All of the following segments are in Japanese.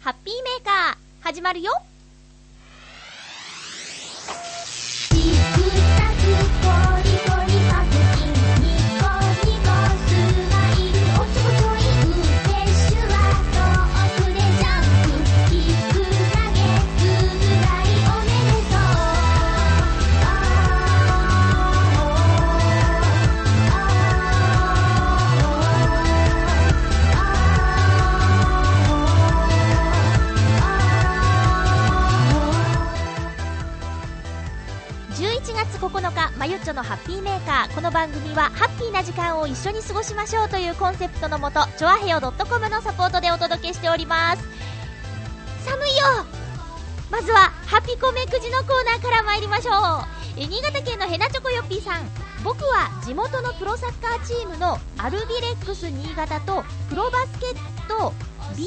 ハッピーメーカー始まるよ。まゆっちょのハッピーメーカー。この番組はハッピーな時間を一緒に過ごしましょうというコンセプトのもとチョアヘオ .com のサポートでお届けしております。寒いよ！まずはハピコメくじのコーナーから参りましょう。新潟県のヘナチョコヨッピーさん。僕は地元のプロサッカーチームのアルビレックス新潟とプロバスケット BJ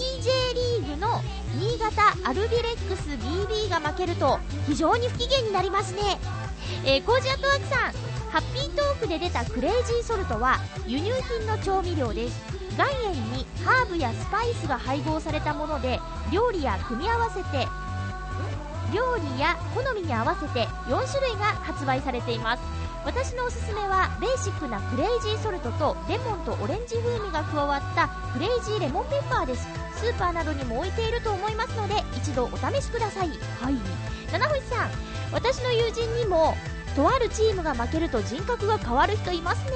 リーグの新潟アルビレックス BB が負けると非常に不機嫌になりますね。えー、コージアットワークさんハッピートークで出たクレイジーソルトは輸入品の調味料です。岩塩にハーブやスパイスが配合されたもので料理や組み合わせて料理や好みに合わせて4種類が発売されています。私のおすすめはベーシックなクレイジーソルトとレモンとオレンジ風味が加わったクレイジーレモンペッパーです。スーパーなどにも置いていると思いますので一度お試しください。はい。七星さん私の友人にもとあるチームが負けると人格が変わる人いますね。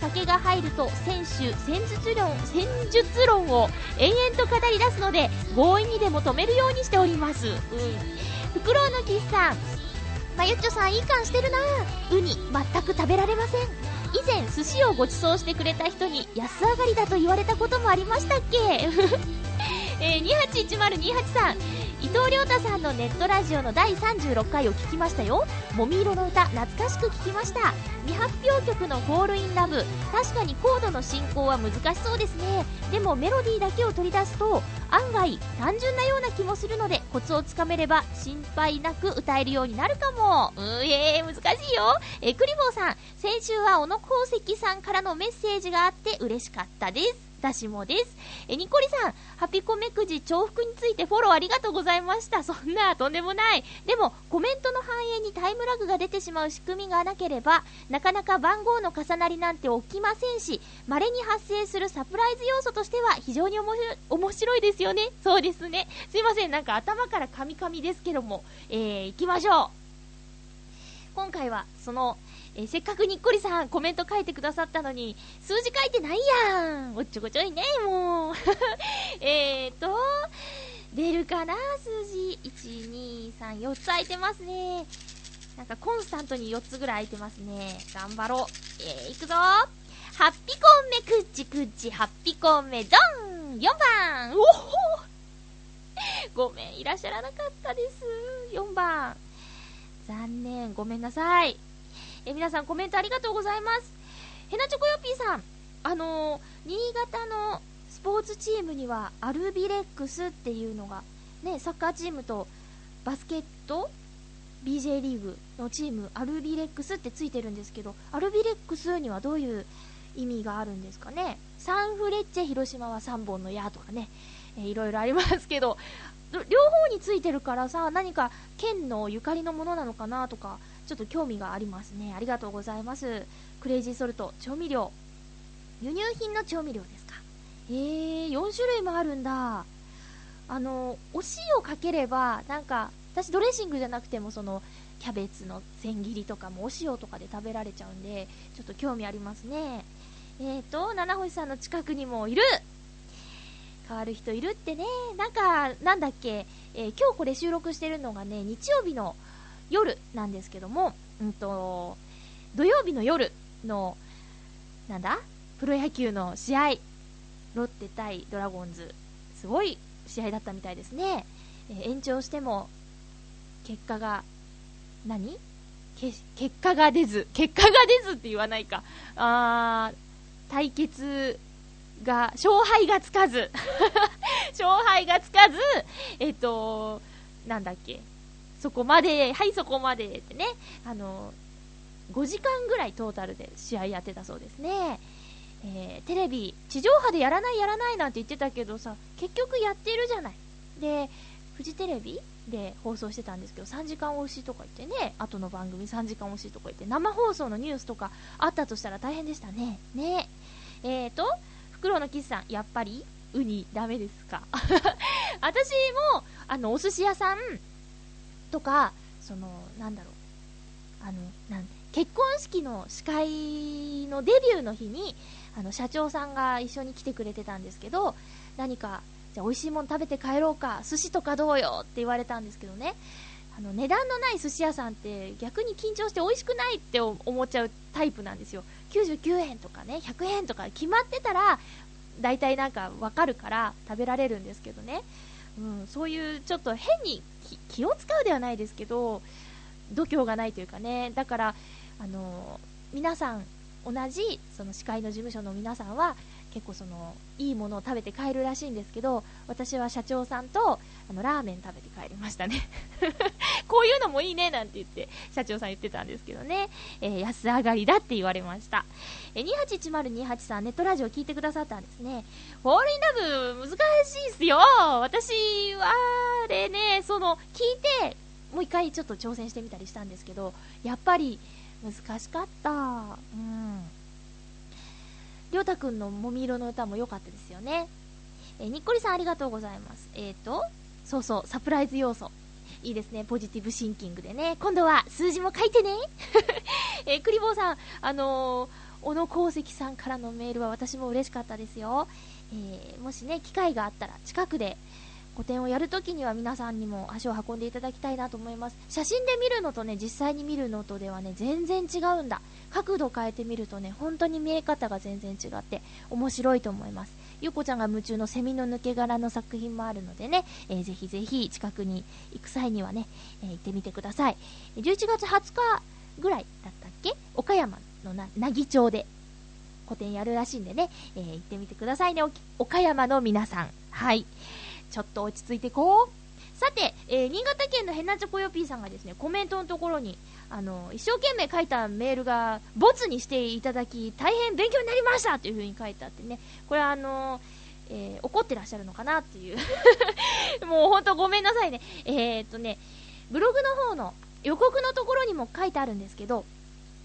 酒が入ると選手戦術論戦術論を延々と語り出すので強引にでも止めるようにしております。うん。フクロウのキスさんまゆっちょさんいい感してるな。ウニ全く食べられません。以前寿司をご馳走してくれた人に安上がりだと言われたこともありましたっけ？えー、281028さん。伊藤亮太さんのネットラジオの第36回を聞きましたよ。もみ色の歌懐かしく聞きました。未発表曲の「フォールインラブ。確かにコードの進行は難しそうですね。でもメロディーだけを取り出すと案外単純なような気もするのでコツをつかめれば心配なく歌えるようになるかも。うえー、難しいよ。えクリボーさん。先週は小野功石さんからのメッセージがあって嬉しかったです。私もです。え、ニコリさん、ハピコメくじ重複についてフォローありがとうございました。そんな、とんでもない。でも、コメントの反映にタイムラグが出てしまう仕組みがなければ、なかなか番号の重なりなんて起きませんし、稀に発生するサプライズ要素としては非常に面白い面白いですよね。そうですね。すいません、なんか頭からカミカミですけども、えー、行きましょう。今回は、その、えー、せっかくにっこりさんコメント書いてくださったのに、数字書いてないやん。おっちょこちょいね、もう。えーと、出るかな数字。1、2、3、4つ空いてますね。なんかコンスタントに4つぐらい空いてますね。頑張ろう。えー、いくぞハッピコンメくっちくっち、ハッピコンメドン !4 番おほごめん、いらっしゃらなかったです。4番。残念、ごめんなさい。え皆さんコメントありがとうございます。ヘナチョコヨッピーさん、あのー、新潟のスポーツチームにはアルビレックスっていうのが、ね、サッカーチームとバスケット BJ リーグのチームアルビレックスってついてるんですけど、アルビレックスにはどういう意味があるんですかね？サンフレッチェ広島は3本の矢とかね、えー、いろいろありますけど、両方についてるからさ、何か県のゆかりのものなのかなとか、ちょっと興味がありますね。ありがとうございます。クレイジーソルト、調味料。輸入品の調味料ですか。えー、4種類もあるんだ。あの、お塩かければ、なんか、私ドレッシングじゃなくても、その、キャベツの千切りとかもお塩とかで食べられちゃうんで、ちょっと興味ありますね。えーと、七星さんの近くにもいる変わる人いるってね、なんか、なんだっけ、えー、今日これ収録してるのがね、日曜日の夜なんですけども、うんと、土曜日の夜の、なんだ？プロ野球の試合、ロッテ対ドラゴンズ、すごい試合だったみたいですね。えー、延長しても、結果が、何？結果が出ず、結果が出ずって言わないか。あー、対決が、勝敗がつかず、勝敗がつかず、えっと、なんだっけ、そこまで、はい、そこまでってね、あの、5時間ぐらいトータルで試合やってたそうですね。えー、テレビ、地上波でやらないやらないなんて言ってたけどさ、結局やってるじゃない。でフジテレビで放送してたんですけど3時間推しとか言ってね。後の番組3時間推しとか言って生放送のニュースとかあったとしたら大変でしたね。ね。えーとフクロウのキスさんやっぱりウニダメですか？私もあのお寿司屋さんとかそのなんだろう。あのなん結婚式の司会のデビューの日にあの社長さんが一緒に来てくれてたんですけど何かじゃ美味しいもの食べて帰ろうか寿司とかどうよって言われたんですけどね。あの値段のない寿司屋さんって逆に緊張して美味しくないって思っちゃうタイプなんですよ。99円とかね100円とか決まってたら大体なんかわかるから食べられるんですけどね、うん、そういうちょっと変に気を使うではないですけど度胸がないというかね。だからあの皆さん同じその司会の事務所の皆さんは結構そのいいものを食べて帰るらしいんですけど私は社長さんとあのラーメン食べて帰りましたね。こういうのもいいねなんて言って社長さん言ってたんですけどね、えー、安上がりだって言われました、え、281028さんネットラジオ聞いてくださったんですね。フォールインラブ難しいっすよ。私はあれねその聞いてもう一回ちょっと挑戦してみたりしたんですけどやっぱり難しかった。うん。りょうたくんのもみ色の歌も良かったですよね。えー、にっこりさんありがとうございます。えっ、ー、と、そうそう、サプライズ要素。いいですね、ポジティブシンキングでね。今度は数字も書いてね。えー、クリボーさん、あのー、小野功石さんからのメールは私も嬉しかったですよ。えー、もしね、機会があったら近くで個展をやるときには皆さんにも足を運んでいただきたいなと思います。写真で見るのとね、実際に見るのとではね、全然違うんだ。角度変えてみるとね、本当に見え方が全然違って面白いと思います。ゆうこちゃんが夢中のセミの抜け殻の作品もあるのでね、えー、ぜひぜひ近くに行く際にはね、えー、行ってみてください。11月20日ぐらいだったっけ？岡山のな、奈義町で個展やるらしいんでね、えー、行ってみてくださいね、岡山の皆さん。はい。ちょっと落ち着いてこう。さて、えー、新潟県のヘナチョコヨピーさんがですね、コメントのところに、あの、一生懸命書いたメールが、ボツにしていただき、大変勉強になりましたという風に書いてあってね、これはあのえー、怒ってらっしゃるのかなっていう もうほんとごめんなさいね。えー、っとね、ブログの方の予告のところにも書いてあるんですけど、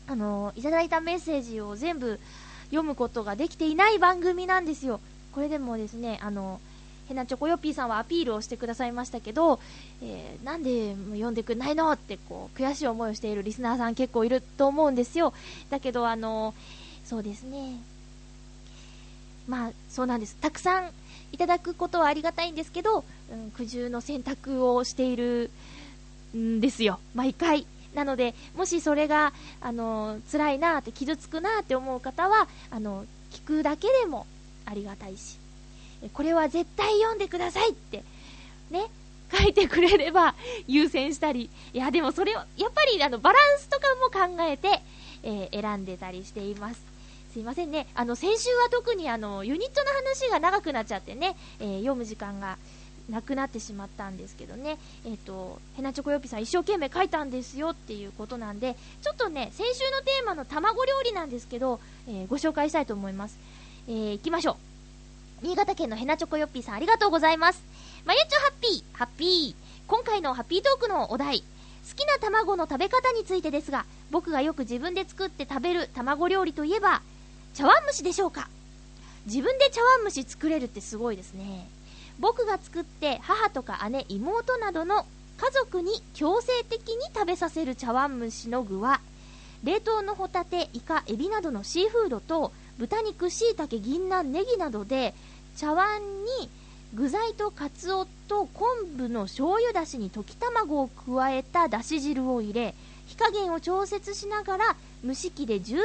あのいただいたメッセージを全部読むことができていない番組なんですよ。これでもですね、あのヘナチョコヨッピーさんはアピールをしてくださいましたけど、えー、なんで読んでくんないのってこう悔しい思いをしているリスナーさん結構いると思うんですよ。だけど、あのそうですね。まあ、そうなんです。たくさんいただくことはありがたいんですけど、うん、苦渋の選択をしているんですよ。毎回。なので、もしそれが、あの、辛いなって、傷つくなって思う方は、あの、聞くだけでもありがたいし、これは絶対読んでくださいって、ね、書いてくれれば優先したり、いや、でもそれを、やっぱりあのバランスとかも考えて、えー、選んでたりしています。すいませんね。あの、先週は特にあの、ユニットの話が長くなっちゃってね、えー、読む時間がなくなってしまったんですけどね、えっ、ー、と、ヘナチョコヨピさん一生懸命書いたんですよっていうことなんで、ちょっとね、先週のテーマの卵料理なんですけど、えー、ご紹介したいと思います。えー、行きましょう。新潟県のヘナチョコヨッピーさんありがとうございます。まゆちょハッピー、ハッピー。今回のハッピートークのお題、好きな卵の食べ方についてですが、僕がよく自分で作って食べる卵料理といえば、茶碗蒸しでしょうか自分で茶碗蒸し作れるってすごいですね。僕が作って母とか姉、妹などの家族に強制的に食べさせる茶碗蒸しの具は、冷凍のホタテ、イカ、エビなどのシーフードと豚肉、しいたけ、銀杏、ネギなどで茶碗に具材とカツオと昆布の醤油だしに溶き卵を加えただし汁を入れ火加減を調節しながら蒸し器で十分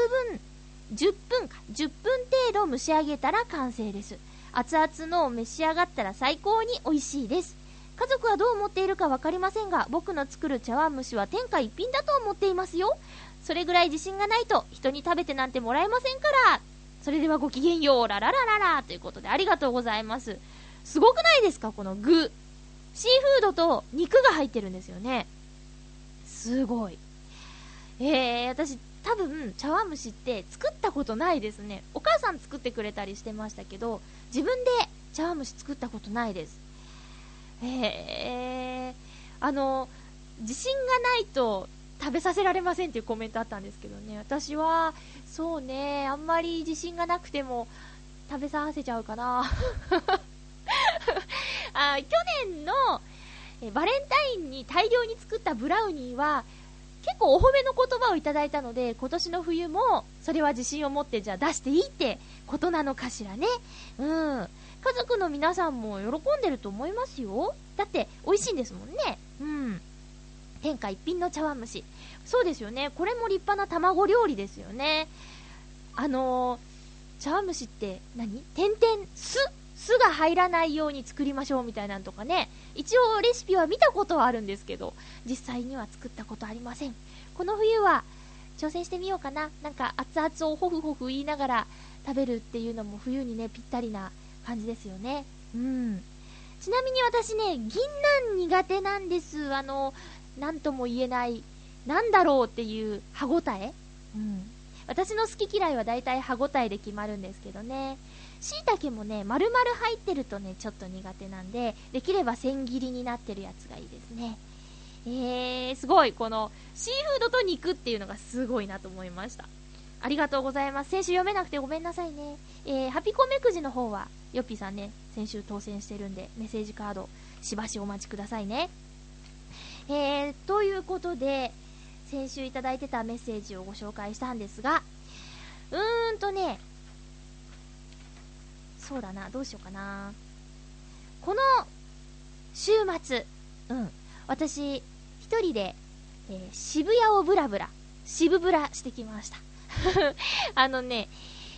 10分か10分程度蒸し上げたら完成です。熱々のを召し上がったら最高に美味しいです。家族はどう思っているか分かりませんが僕の作る茶碗蒸しは天下一品だと思っていますよ。それぐらい自信がないと人に食べてなんてもらえませんから。それではごきげんよう、ラララララということでありがとうございます。すごくないですかこの具。シーフードと肉が入ってるんですよね。すごい。えー、私、多分、茶碗蒸しって作ったことないですね。お母さん作ってくれたりしてましたけど、自分で茶碗蒸し作ったことないです。へえ。あの、自信がないと食べさせられませんっていうコメントあったんですけどね、私は、そうね、あんまり自信がなくても食べさせちゃうかな。あ去年のえバレンタインに大量に作ったブラウニーは結構お褒めの言葉をいただいたので今年の冬もそれは自信を持ってじゃあ出していいってことなのかしらね。うん。家族の皆さんも喜んでると思いますよ。だって美味しいんですもんね。うん。天下一品の茶碗蒸し。そうですよね。これも立派な卵料理ですよね。あのー、茶碗蒸しって何？点々酢？酢が入らないように作りましょうみたいなんとかね。一応レシピは見たことはあるんですけど、実際には作ったことありません。この冬は挑戦してみようかな。なんか熱々をホフホフ言いながら食べるっていうのも冬にね、ぴったりな感じですよね。うん。ちなみに私ね、銀杏苦手なんです。あの、なんとも言えない、なんだろうっていう歯ごたえ？うん。私の好き嫌いは大体歯ごたえで決まるんですけどね。椎茸もね、丸々入ってるとね、ちょっと苦手なんで、できれば千切りになってるやつがいいですね。えー、すごい、この、シーフードと肉っていうのがすごいなと思いました。ありがとうございます。先週読めなくてごめんなさいね。えー、ハピコメくじの方は、ヨッピーさんね、先週当選してるんで、メッセージカード、しばしお待ちくださいね。えー、ということで、先週いただいてたメッセージをご紹介したんですが、うーんとね、そうだな、どうしようかな。この週末、うん、私、一人で、えー、渋谷をブラブラ、渋ブラしてきました。あのね、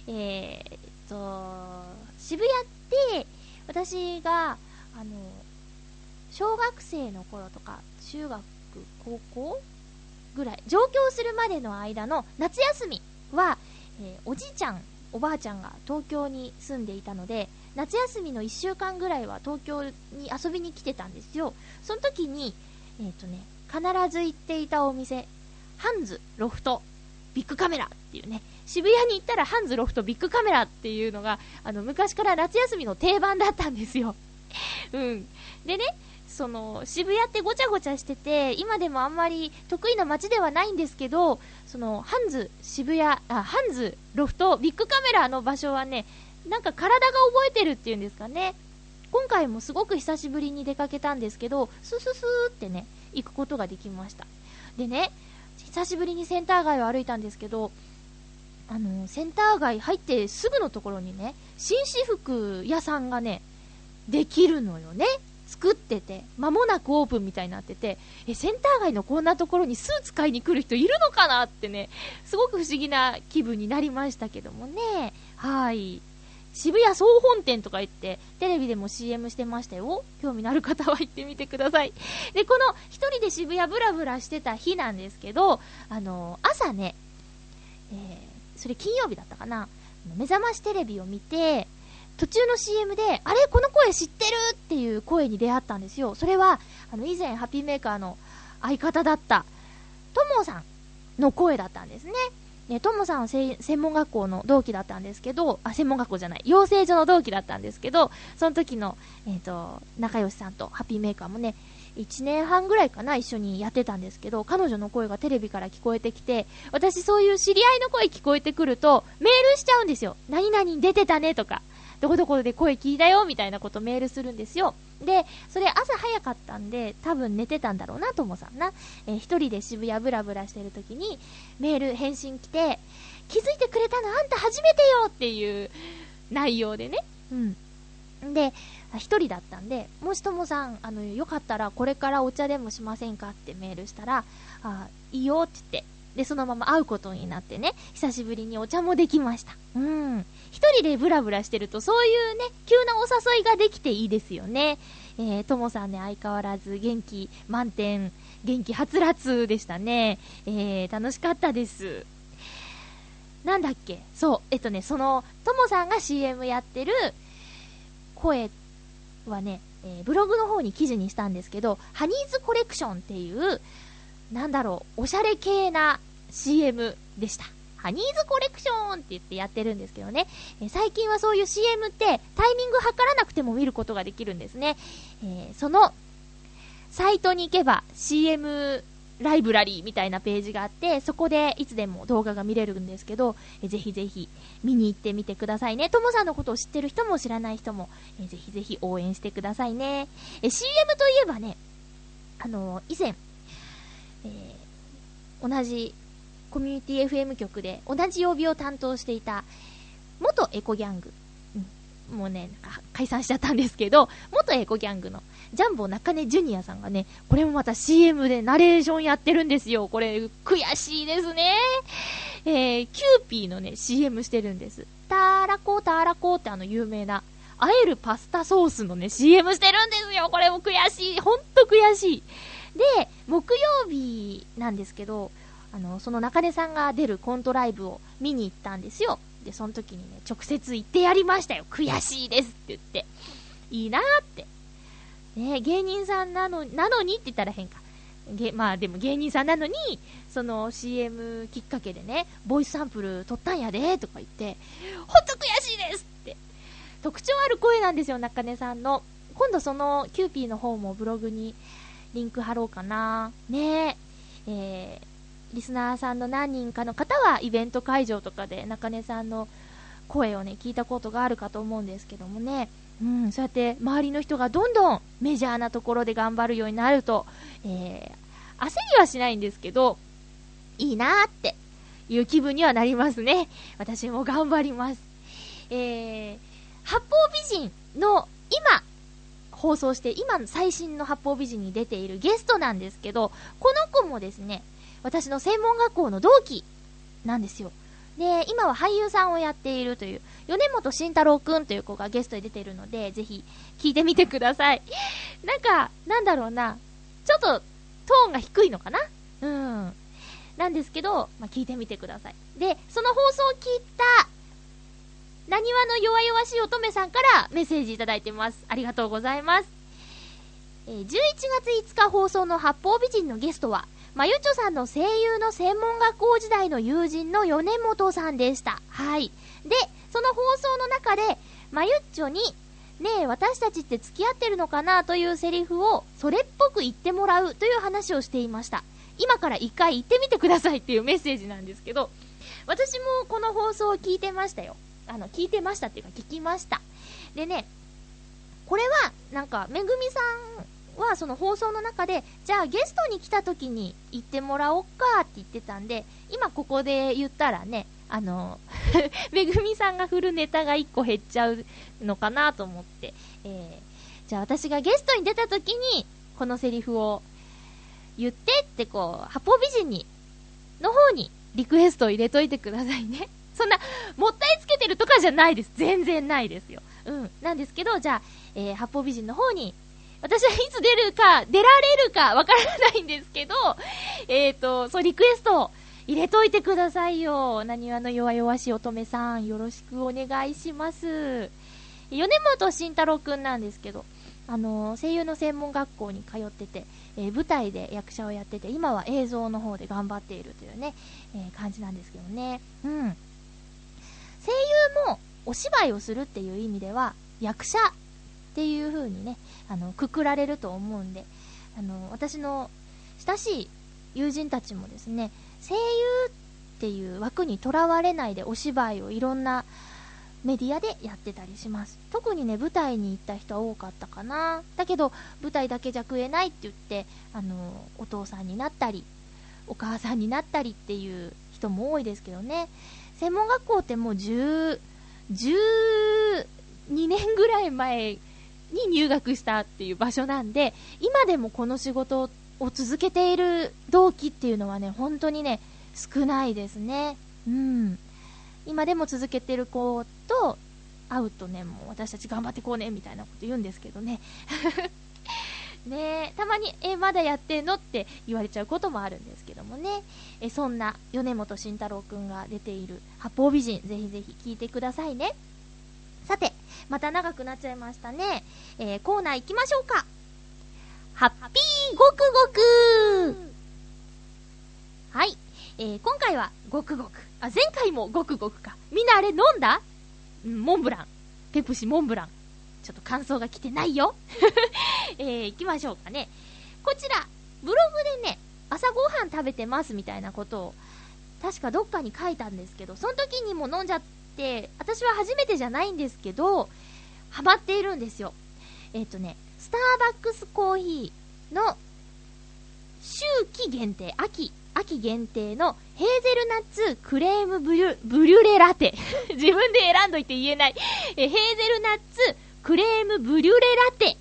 えー、っと、渋谷って、私が、あの、小学生の頃とか、中学、高校ぐらい、上京するまでの間の夏休みは、えー、おじいちゃん、おばあちゃんが東京に住んでいたので、夏休みの1週間ぐらいは東京に遊びに来てたんですよ。その時に、えっ、ー、とね、必ず行っていたお店、ハンズ、ロフト、ビッグカメラっていうね、渋谷に行ったらハンズロフトビッグカメラっていうのが、あの、昔から夏休みの定番だったんですよ。うん。でね、その、渋谷ってごちゃごちゃしてて、今でもあんまり得意な街ではないんですけど、その、ハンズ、渋谷、あ、ハンズ、ロフト、ビッグカメラの場所はね、なんか体が覚えてるっていうんですかね。今回もすごく久しぶりに出かけたんですけど、スーススーってね、行くことができました。でね、久しぶりにセンター街を歩いたんですけど、あの、センター街入ってすぐのところにね、紳士服屋さんがね、できるのよね。作ってて、間もなくオープンみたいになってて、え、センター街のこんなところにスーツ買いに来る人いるのかなってね、すごく不思議な気分になりましたけどもね。はい。渋谷総本店とか言って、テレビでも CM してましたよ。興味のある方は行ってみてください。で、この一人で渋谷ブラブラしてた日なんですけど、あの、朝ね、えー、それ金曜日だったかな、目覚ましテレビを見て、途中の CM で、あれこの声知ってるっていう声に出会ったんですよ。それは、あの、以前ハッピーメーカーの相方だった、ともさんの声だったんですね。ね、トモさんは専門学校の同期だったんですけど、あ、専門学校じゃない、養成所の同期だったんですけど、その時の、えっ、ー、と、仲良しさんとハッピーメーカーもね、1年半ぐらいかな、一緒にやってたんですけど、彼女の声がテレビから聞こえてきて、私そういう知り合いの声聞こえてくると、メールしちゃうんですよ。何々出てたねとか。どこどこで声聞いたよみたいなことメールするんですよ。で、それ朝早かったんで、多分寝てたんだろうな、ともさんな。えー、一人で渋谷ブラブラしてる時に、メール返信来て、気づいてくれたのあんた初めてよっていう内容でね。うん。で、一人だったんで、もしともさん、あの、よかったらこれからお茶でもしませんかってメールしたら、あ、いいよって言って、で、そのまま会うことになってね、久しぶりにお茶もできました。うん。一人でブラブラしてると、そういうね、急なお誘いができていいですよね。えー、ともさんね、相変わらず元気満点、元気はつらつでしたね。えー、楽しかったです。なんだっけ？そう、えっとね、その、ともさんが CM やってる声はね、えー、ブログの方に記事にしたんですけど、ハニーズコレクションっていう、なんだろう、おしゃれ系な CM でした。ハニーズコレクションって言ってやってるんですけどね、え最近はそういう CM ってタイミング測らなくても見ることができるんですね。えーその、サイトに行けば CM ライブラリーみたいなページがあって、そこでいつでも動画が見れるんですけど、えぜひぜひ見に行ってみてくださいね。ともさんのことを知ってる人も知らない人も、えぜひぜひ応援してくださいね。え CM といえばね、あのー以前、えー同じコミュニティ FM 局で同じ曜日を担当していた元エコギャング、うんもうね、なんか解散しちゃったんですけど、元エコギャングのジャンボ中根ジュニアさんがね、これもまた CM でナレーションやってるんですよ。これ、悔しいですね。えー、キューピーのね、CM してるんです。ターラコーターラコってあの有名な、あえるパスタソースのね、CM してるんですよ。これも悔しい。ほんと悔しい。で、木曜日なんですけど、あの、その中根さんが出るコントライブを見に行ったんですよ。で、その時にね、直接言ってやりましたよ。悔しいですって言って。いいなーって。ね芸人さんなの、なのにって言ったら変か。げまあでも芸人さんなのに、その CM きっかけでね、ボイスサンプル撮ったんやで、とか言って、ほんと悔しいですって。特徴ある声なんですよ、中根さんの。今度そのキューピーの方もブログにリンク貼ろうかな。ねえ。ーリスナーさんの何人かの方はイベント会場とかで中根さんの声をね、聞いたことがあるかと思うんですけどもね。うん、そうやって周りの人がどんどんメジャーなところで頑張るようになると、えー、焦りはしないんですけど、いいなーっていう気分にはなりますね。私も頑張ります。えー、八方美人の今、放送して、今最新の八方美人に出ているゲストなんですけど、この子もですね、私の専門学校の同期なんですよ。で、今は俳優さんをやっているという、米本慎太郎くんという子がゲストに出ているので、ぜひ聞いてみてください。なんか、なんだろうな、ちょっとトーンが低いのかな？うん。なんですけど、まあ、聞いてみてください。で、その放送を聞いた、なにわの弱々しい乙女さんからメッセージいただいてます。ありがとうございます。えー11月5日放送の八方美人のゲストは、まゆちょさんの声優の専門学校時代の友人の米本さんでした。はい。で、その放送の中で、まゆっちょに、ねえ、私たちって付き合ってるのかなというセリフを、それっぽく言ってもらうという話をしていました。今から一回言ってみてくださいっていうメッセージなんですけど、私もこの放送を聞いてましたよ。あの、聞いてましたっていうか聞きました。でね、これは、なんか、めぐみさんはその放送の中で、じゃあゲストに来た時に言ってもらおっかって言ってたんで、今ここで言ったらね、あの、めぐみさんが振るネタが1個減っちゃうのかなと思って、えー、じゃあ私がゲストに出た時に、このセリフを言ってってこう、八方美人に、の方にリクエストを入れといてくださいね。そんな、もったいつけてるとかじゃないです。全然ないですよ。うん。なんですけど、じゃあ、えー、八方美人の方に、私はいつ出るか、出られるかわからないんですけど、えっ、ー、と、そう、リクエスト入れといてくださいよ。なにわの弱々しい乙女さん、よろしくお願いします。米本慎太郎くんなんですけど、あの声優の専門学校に通ってて、えー舞台で役者をやってて、今は映像の方で頑張っているというね、えー感じなんですけどね。うん。声優もお芝居をするっていう意味では、役者っていう風にね、あの、くくられると思うんで、あの、私の親しい友人たちもですね、声優っていう枠にとらわれないでお芝居をいろんなメディアでやってたりします。特にね、舞台に行った人は多かったかな。だけど、舞台だけじゃ食えないって言って、あの、お父さんになったり、お母さんになったりっていう人も多いですけどね。専門学校ってもう10、12年ぐらい前に入学したっていう場所なんで、今でもこの仕事を続けている同期っていうのはね、本当にね、少ないですね。うん。今でも続けてる子と会うとね、もう私たち頑張ってこうね、みたいなこと言うんですけどね。ね、たまに、え、まだやってんの？って言われちゃうこともあるんですけどもね。え、そんな米本慎太郎くんが出ている八方美人、ぜひぜひ聞いてくださいね。さて、また長くなっちゃいましたね。えーコーナー行きましょうか。ハッピーごくごくはい。えー今回はごくごく。あ、前回もごくごくか。みんなあれ飲んだ？うん、モンブラン。ペプシモンブラン。ちょっと感想が来てないよ。えー、行きましょうかね。こちら、ブログでね、朝ごはん食べてますみたいなことを、確かどっかに書いたんですけど、その時にも飲んじゃって、私は初めてじゃないんですけど、ハマっているんですよ。えっ、とね、スターバックスコーヒーの秋季限定、秋、秋限定のヘーゼルナッツクレームブリュブリュレラテ。自分で選んどいて言えない。えヘーゼルナッツクレームブリュレラテ。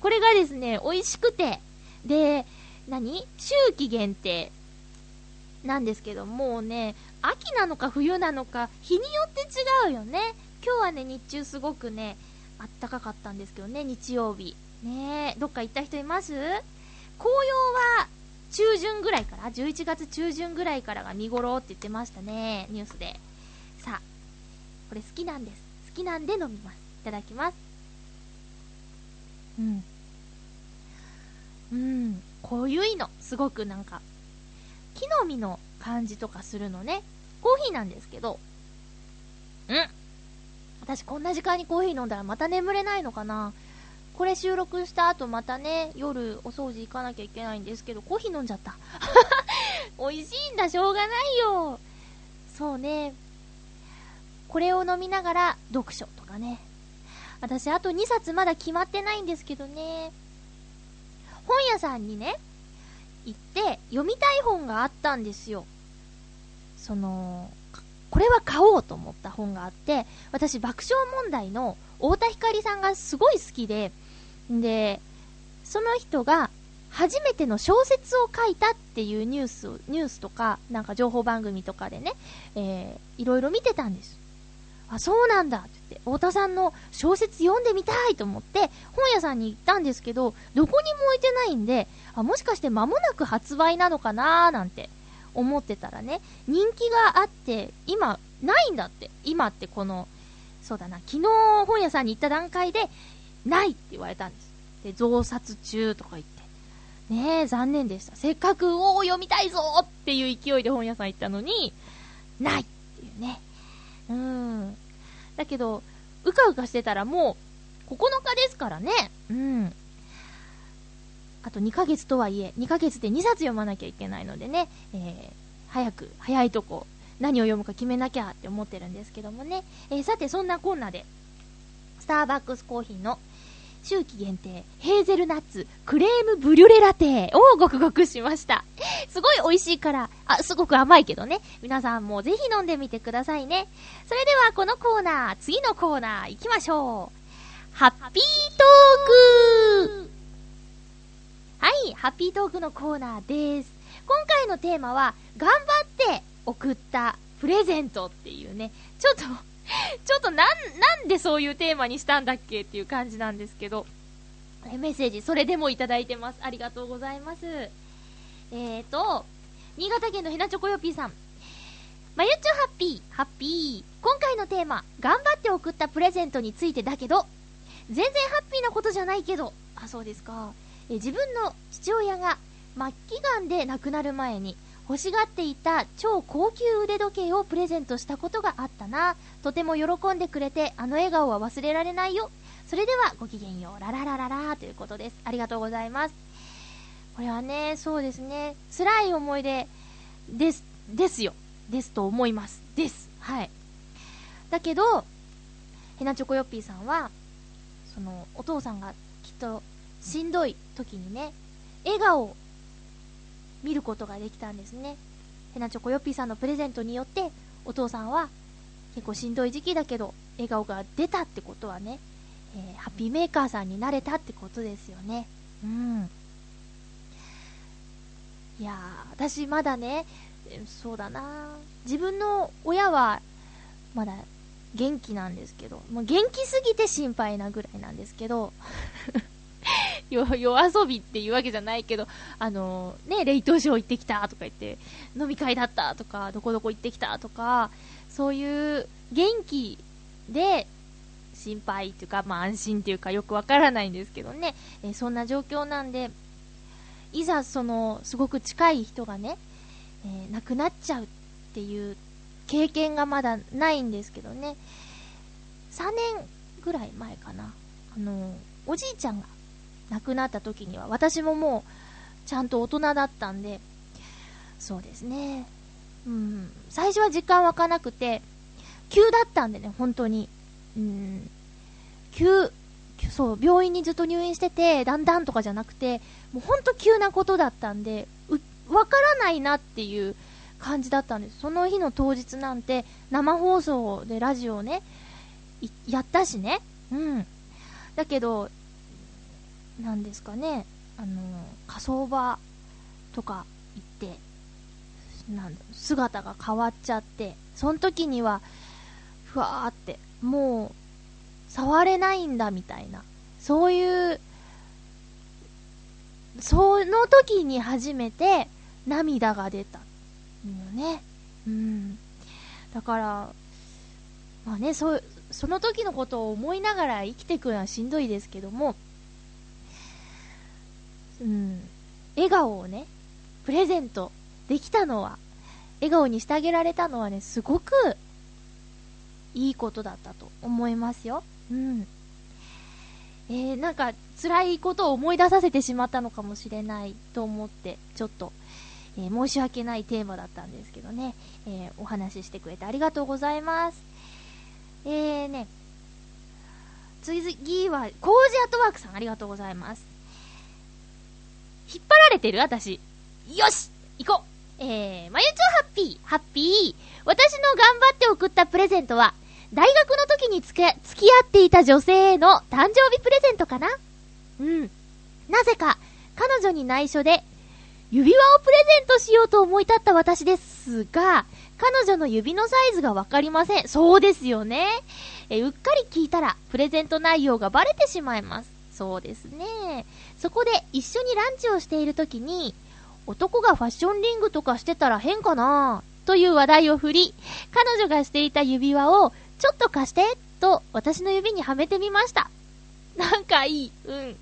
これがですね、美味しくて。で、何？秋季限定なんですけど、もうね、秋なのか冬なのか、日によって違うよね。今日はね、日中すごくね、あったかかったんですけどね、日曜日。ね、どっか行った人います？紅葉は中旬ぐらいから、11月中旬ぐらいからが見頃って言ってましたね、ニュースで。さあ、これ好きなんです。好きなんで飲みます。いただきます。うん。うん、濃ゆいの。すごくなんか、木の実の感じとかするのね。コーヒーなんですけど、うん私こんな時間にコーヒー飲んだらまた眠れないのかなこれ収録した後またね、夜お掃除行かなきゃいけないんですけど、コーヒー飲んじゃった。美味しいんだ、しょうがないよ。そうね。これを飲みながら読書とかね。私あと2冊まだ決まってないんですけどね。本屋さんにね、行って読みたい本があったんですよ。その、これは買おうと思った本があって、私爆笑問題の太田光さんがすごい好きで、で、その人が初めての小説を書いたっていうニュースを、ニュースとか、なんか情報番組とかでね、えー、いろいろ見てたんです。あ、そうなんだって言って、太田さんの小説読んでみたいと思って、本屋さんに行ったんですけど、どこにも置いてないんで、あ、もしかして間もなく発売なのかなーなんて思ってたらね、人気があって、今、ないんだって。今ってこの、そうだな、昨日本屋さんに行った段階で、ないって言われたんです。で、増刷中とか言って。ねえ、残念でした。せっかく、おー、読みたいぞっていう勢いで本屋さん行ったのに、ないっていうね。うん。だけど、うかうかしてたらもう、9日ですからね。うん。あと2ヶ月とはいえ、2ヶ月で2冊読まなきゃいけないのでね、えー、早く、早いとこ、何を読むか決めなきゃって思ってるんですけどもね。えー、さて、そんなこんなで、スターバックスコーヒーの秋季限定、ヘーゼルナッツ、クレームブリュレラテをごくごくしました。すごい美味しいから、あ、すごく甘いけどね。皆さんもぜひ飲んでみてくださいね。それではこのコーナー、次のコーナー行きましょう。ハッピートークはい、ハッピートークのコーナーです。今回のテーマは、頑張って送ったプレゼントっていうね、ちょっと、ちょっとなん、なんでそういうテーマにしたんだっけっていう感じなんですけど、メッセージ、それでもいただいてます。ありがとうございます。えーと、新潟県のひなちょこよぴーさん。まゆっちょハッピー、ハッピー。今回のテーマ、頑張って送ったプレゼントについてだけど、全然ハッピーなことじゃないけど、あ、そうですか。え自分の父親が末期がんで亡くなる前に欲しがっていた超高級腕時計をプレゼントしたことがあったな。とても喜んでくれて、あの笑顔は忘れられないよ。それではごきげんよう。ラララララということです。ありがとうございます。これはね、そうですね。辛い思い出です、ですよ。ですと思います。です。はい。だけど、ヘナチョコヨッピーさんは、その、お父さんがきっとしんどい時にね、笑顔を見ることができたんですね。ヘナチョコヨッピーさんのプレゼントによって、お父さんは結構しんどい時期だけど、笑顔が出たってことはね、えーハッピーメーカーさんになれたってことですよね。うん。いや、私まだね、そうだな自分の親は、まだ元気なんですけど、もう元気すぎて心配なぐらいなんですけど、夜遊びっていうわけじゃないけど、あのね、レイトショー行ってきたとか言って、飲み会だったとか、どこどこ行ってきたとか、そういう元気で心配っていうか、まあ安心っていうかよくわからないんですけどね、えーそんな状況なんで、いざその、すごく近い人がね、えー亡くなっちゃうっていう経験がまだないんですけどね。3年ぐらい前かな。あの、おじいちゃんが亡くなった時には、私ももう、ちゃんと大人だったんで、そうですね。うん。最初は時間湧かなくて、急だったんでね、本当に。うん。急、そう、病院にずっと入院してて、だんだんとかじゃなくて、もうほんと急なことだったんで、わからないなっていう感じだったんです。その日の当日なんて、生放送でラジオをね、やったしね。うん。だけど、なんですかね、あの、火葬場とか行って、なん姿が変わっちゃって、その時には、ふわーって、もう、触れないんだみたいな、そういう、その時に初めて涙が出たのね。うん。だから、まあね、そう、その時のことを思いながら生きていくのはしんどいですけども、うん、笑顔をね、プレゼントできたのは、笑顔にしてあげられたのはね、すごくいいことだったと思いますよ。うん。えー、なんか辛いことを思い出させてしまったのかもしれないと思って、ちょっと、えー申し訳ないテーマだったんですけどね、えーお話ししてくれてありがとうございます。えーね、次は、コージアットワークさんありがとうございます。引っ張られてる私。よし行こうえー、まゆちょハッピー、ハッピー。私の頑張って送ったプレゼントは、大学の時につけ、付き合っていた女性への誕生日プレゼントかなうん。なぜか、彼女に内緒で、指輪をプレゼントしようと思い立った私ですが、彼女の指のサイズがわかりません。そうですよね。えうっかり聞いたら、プレゼント内容がバレてしまいます。そうですね。そこで一緒にランチをしている時に、男がファッションリングとかしてたら変かなという話題を振り、彼女がしていた指輪を、ちょっと貸して、と私の指にはめてみました。なんかいい。うん。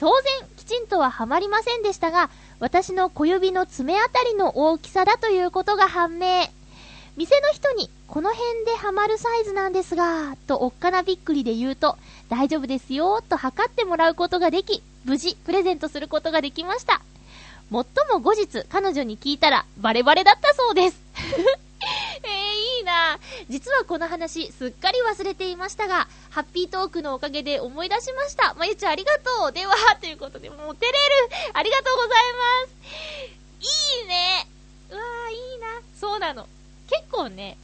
当然、きちんとははまりませんでしたが、私の小指の爪あたりの大きさだということが判明。店の人に、この辺ではまるサイズなんですが、とおっかなびっくりで言うと、大丈夫ですよ、と測ってもらうことができ、無事、プレゼントすることができました。もっとも後日、彼女に聞いたら、バレバレだったそうです。えー、いいな実はこの話、すっかり忘れていましたが、ハッピートークのおかげで思い出しました。まゆちゃんありがとう。では、ということで、もう照れる。ありがとうございます。いいね。うわー、いいな。そうなの。結構ね、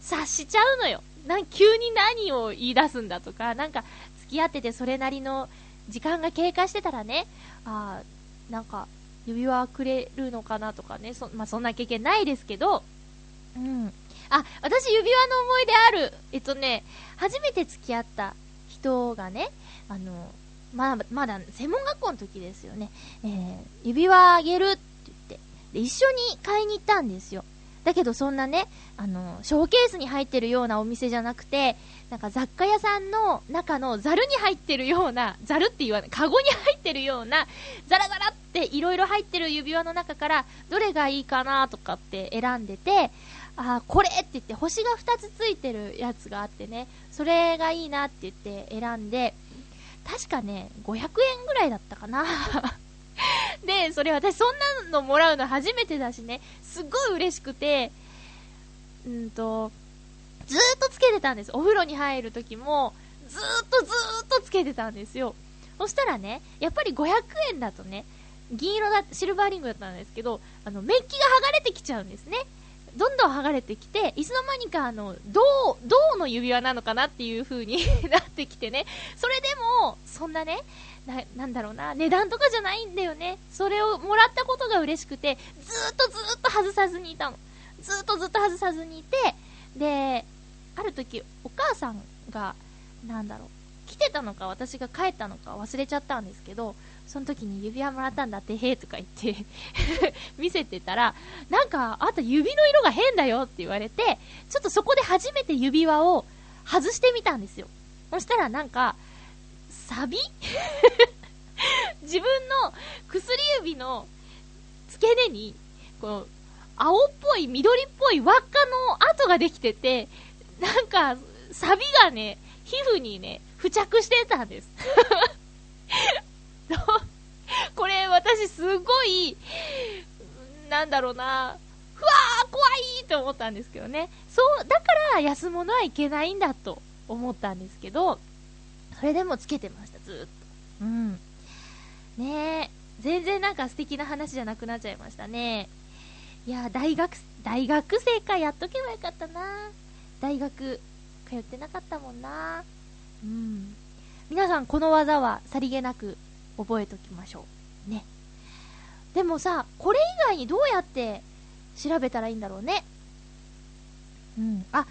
察しちゃうのよ。なん急に何を言い出すんだとか、なんか、付き合っててそれなりの時間が経過してたらね、あ、なんか、指輪くれるのかなとかね、そ,、まあ、そんな経験ないですけど、うん。あ、私指輪の思い出ある。えっとね、初めて付き合った人がね、あの、ま、まだ専門学校の時ですよね。えー、指輪あげるって言って、で、一緒に買いに行ったんですよ。だけどそんなね、あの、ショーケースに入ってるようなお店じゃなくて、なんか雑貨屋さんの中のザルに入ってるような、ザルって言わない、カゴに入ってるような、ザラザラっていろいろ入ってる指輪の中から、どれがいいかなとかって選んでて、あー、これって言って星が2つついてるやつがあってね、それがいいなって言って選んで、確かね、500円ぐらいだったかな。で、それ私そんなのもらうの初めてだしね、すっごい嬉しくて、うんと、ずっとつけてたんです。お風呂に入る時も、ずっとずっとつけてたんですよ。そしたらね、やっぱり500円だとね、銀色だ、シルバーリングだったんですけど、あの、メッキが剥がれてきちゃうんですね。どんどん剥がれてきて、いつの間にかあの、銅、銅の指輪なのかなっていう風に なってきてね。それでも、そんなね、な、なんだろうな、値段とかじゃないんだよね。それをもらったことが嬉しくて、ずっとずっと外さずにいたの。ずっとずっと外さずにいて、で、ある時、お母さんが、なんだろう、来てたのか私が帰ったのか忘れちゃったんですけど、その時に指輪もらったんだって、へーとか言って 見せてたら、なんか、あんた指の色が変だよって言われて、ちょっとそこで初めて指輪を外してみたんですよ。そしたらなんか、サビ？自分の薬指の付け根に、この、青っぽい、緑っぽい輪っかの跡ができてて、なんか、サビがね、皮膚にね、付着してたんです。これ私すごい、なんだろうな、ふわー怖いと思ったんですけどね。そう、だから安物はいけないんだと思ったんですけど、それでもつけてました、ずっと。うん。ねえ、全然なんか素敵な話じゃなくなっちゃいましたね。いや、大学、大学生かやっとけばよかったな。大学、通ってなかったもんな。うん。皆さん、この技はさりげなく覚えときましょう。ね。でもさ、これ以外にどうやって調べたらいいんだろうね。うん。あ、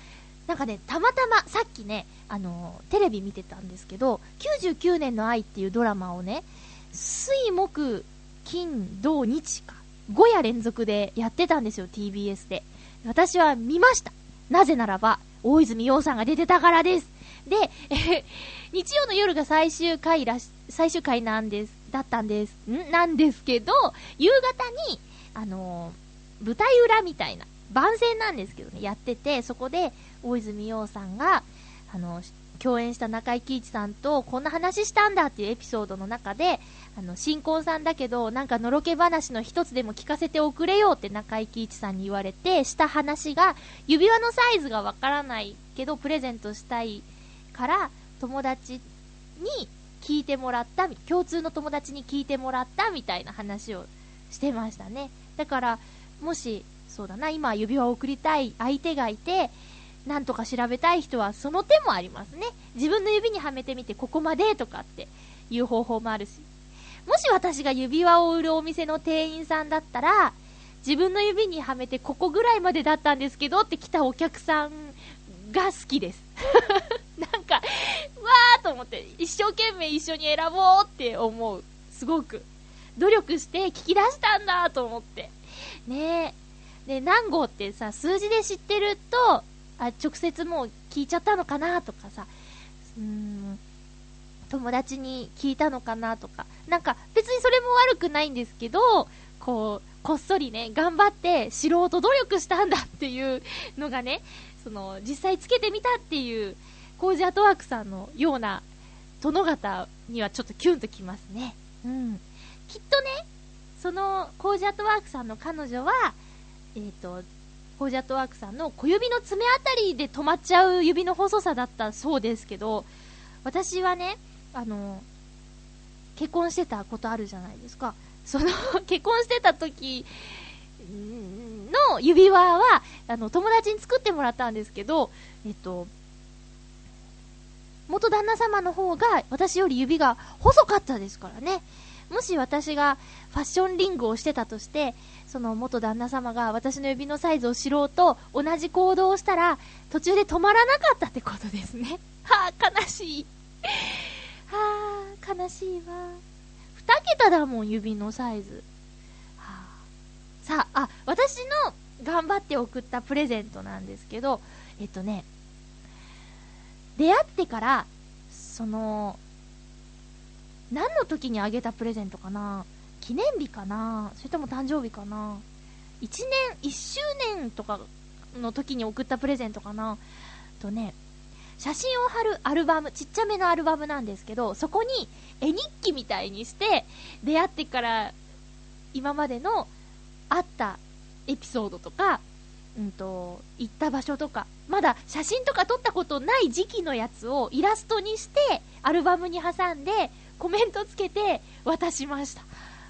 なんかね、たまたま、さっきね、あの、テレビ見てたんですけど、99年の愛っていうドラマをね、水木、金、土、日か、5夜連続でやってたんですよ、TBS で。私は見ました。なぜならば、大泉洋さんが出てたからです。で、え 日曜の夜が最終回らし、最終回なんです、だったんです。ん？なんですけど、夕方に、あのー、舞台裏みたいな、番宣なんですけどね、やってて、そこで、大泉洋さんが、あの、共演した中井貴一さんとこんな話したんだっていうエピソードの中で、あの、新婚さんだけど、なんかのろけ話の一つでも聞かせておくれよって中井貴一さんに言われて、した話が、指輪のサイズがわからないけど、プレゼントしたいから、友達に聞いてもらった、共通の友達に聞いてもらったみたいな話をしてましたね。だから、もし、そうだな、今指輪を送りたい相手がいて、なんとか調べたい人はその手もありますね。自分の指にはめてみてここまでとかっていう方法もあるし。もし私が指輪を売るお店の店員さんだったら、自分の指にはめてここぐらいまでだったんですけどって来たお客さんが好きです。なんか、わーと思って、一生懸命一緒に選ぼうって思う。すごく。努力して聞き出したんだと思って。ねえ。で、何号ってさ、数字で知ってると、あ、直接もう聞いちゃったのかなとかさ、うーん、友達に聞いたのかなとか、なんか別にそれも悪くないんですけど、こう、こっそりね、頑張って素人努力したんだっていうのがね、その、実際つけてみたっていう、コージアートワークさんのような殿方にはちょっとキュンときますね。うん。きっとね、その、コージアートワークさんの彼女は、えっ、ー、と、コージャットワークさんの小指の爪あたりで止まっちゃう指の細さだったそうですけど、私はね、あの、結婚してたことあるじゃないですか。その 結婚してた時の指輪は、あの、友達に作ってもらったんですけど、えっと、元旦那様の方が私より指が細かったですからね。もし私がファッションリングをしてたとして、その元旦那様が私の指のサイズを知ろうと同じ行動をしたら途中で止まらなかったってことですね。はあ、悲しい。はあ、悲しいわ。二桁だもん、指のサイズ。はあ、さあ、あ、私の頑張って送ったプレゼントなんですけど、えっとね、出会ってから、その、何の時にあげたプレゼントかな？記念日かな？それとも誕生日かな ?1 年、1周年とかの時に送ったプレゼントかな？とね、写真を貼るアルバム、ちっちゃめのアルバムなんですけど、そこに絵日記みたいにして、出会ってから今までのあったエピソードとか、うんと、行った場所とか、まだ写真とか撮ったことない時期のやつをイラストにして、アルバムに挟んで、コメントつけて渡しました。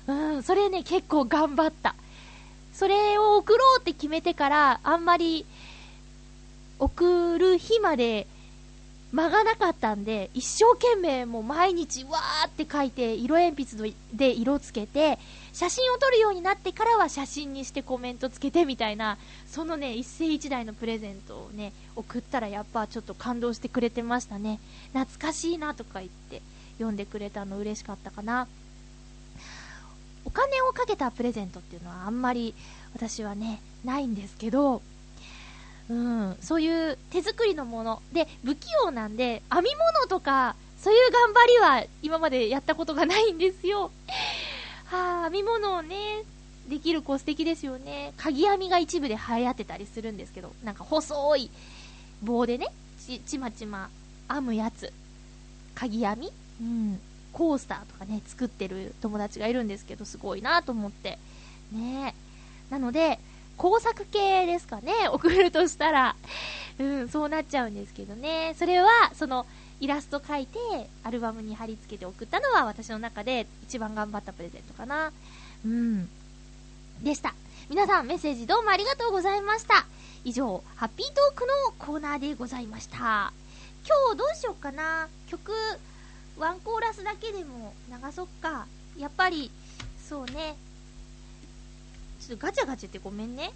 うん、それね、結構頑張った。それを送ろうって決めてから、あんまり、送る日まで間がなかったんで、一生懸命もう毎日わーって書いて、色鉛筆で色つけて、写真を撮るようになってからは写真にしてコメントつけてみたいな、そのね、一世一代のプレゼントをね、送ったらやっぱちょっと感動してくれてましたね。懐かしいなとか言って、読んでくれたの嬉しかったかな。お金をかけたプレゼントっていうのはあんまり私はね、ないんですけど、うん、そういう手作りのもの。で、不器用なんで、編み物とか、そういう頑張りは今までやったことがないんですよ。はあ、編み物をね、できる子素敵ですよね。鍵編みが一部で流行ってたりするんですけど、なんか細い棒でね、ち、ちまちま編むやつ。鍵編みうん。コースターとかね、作ってる友達がいるんですけど、すごいなと思って。ねなので、工作系ですかね、送るとしたら。うん、そうなっちゃうんですけどね。それは、その、イラスト描いて、アルバムに貼り付けて送ったのは私の中で一番頑張ったプレゼントかな。うん。でした。皆さんメッセージどうもありがとうございました。以上、ハッピートークのコーナーでございました。今日どうしようかな。曲、ワンコーラスだけでも流そっか。やっぱり、そうね。ちょっとガチャガチャってごめんね。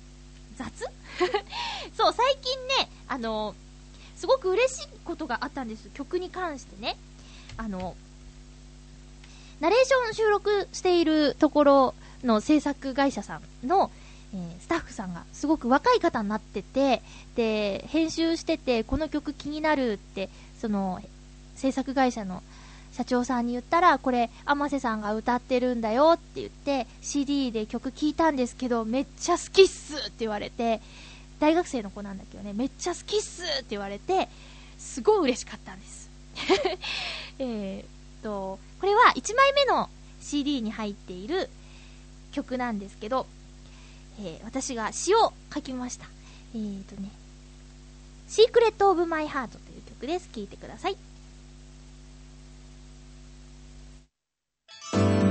雑？そう、最近ね、あの、すごく嬉しいことがあったんです。曲に関してね。あの、ナレーション収録しているところの制作会社さんの、えー、スタッフさんがすごく若い方になってて、で、編集してて、この曲気になるって、その、制作会社の社長さんに言ったら、これ、天瀬さんが歌ってるんだよって言って、CD で曲聴いたんですけど、めっちゃ好きっすって言われて、大学生の子なんだけどね、めっちゃ好きっすって言われて、すごい嬉しかったんです。えっと、これは1枚目の CD に入っている曲なんですけど、えー、私が詩を書きました。えーとね、シークレット・オブ・マイ・ハートという曲です。聴いてください。お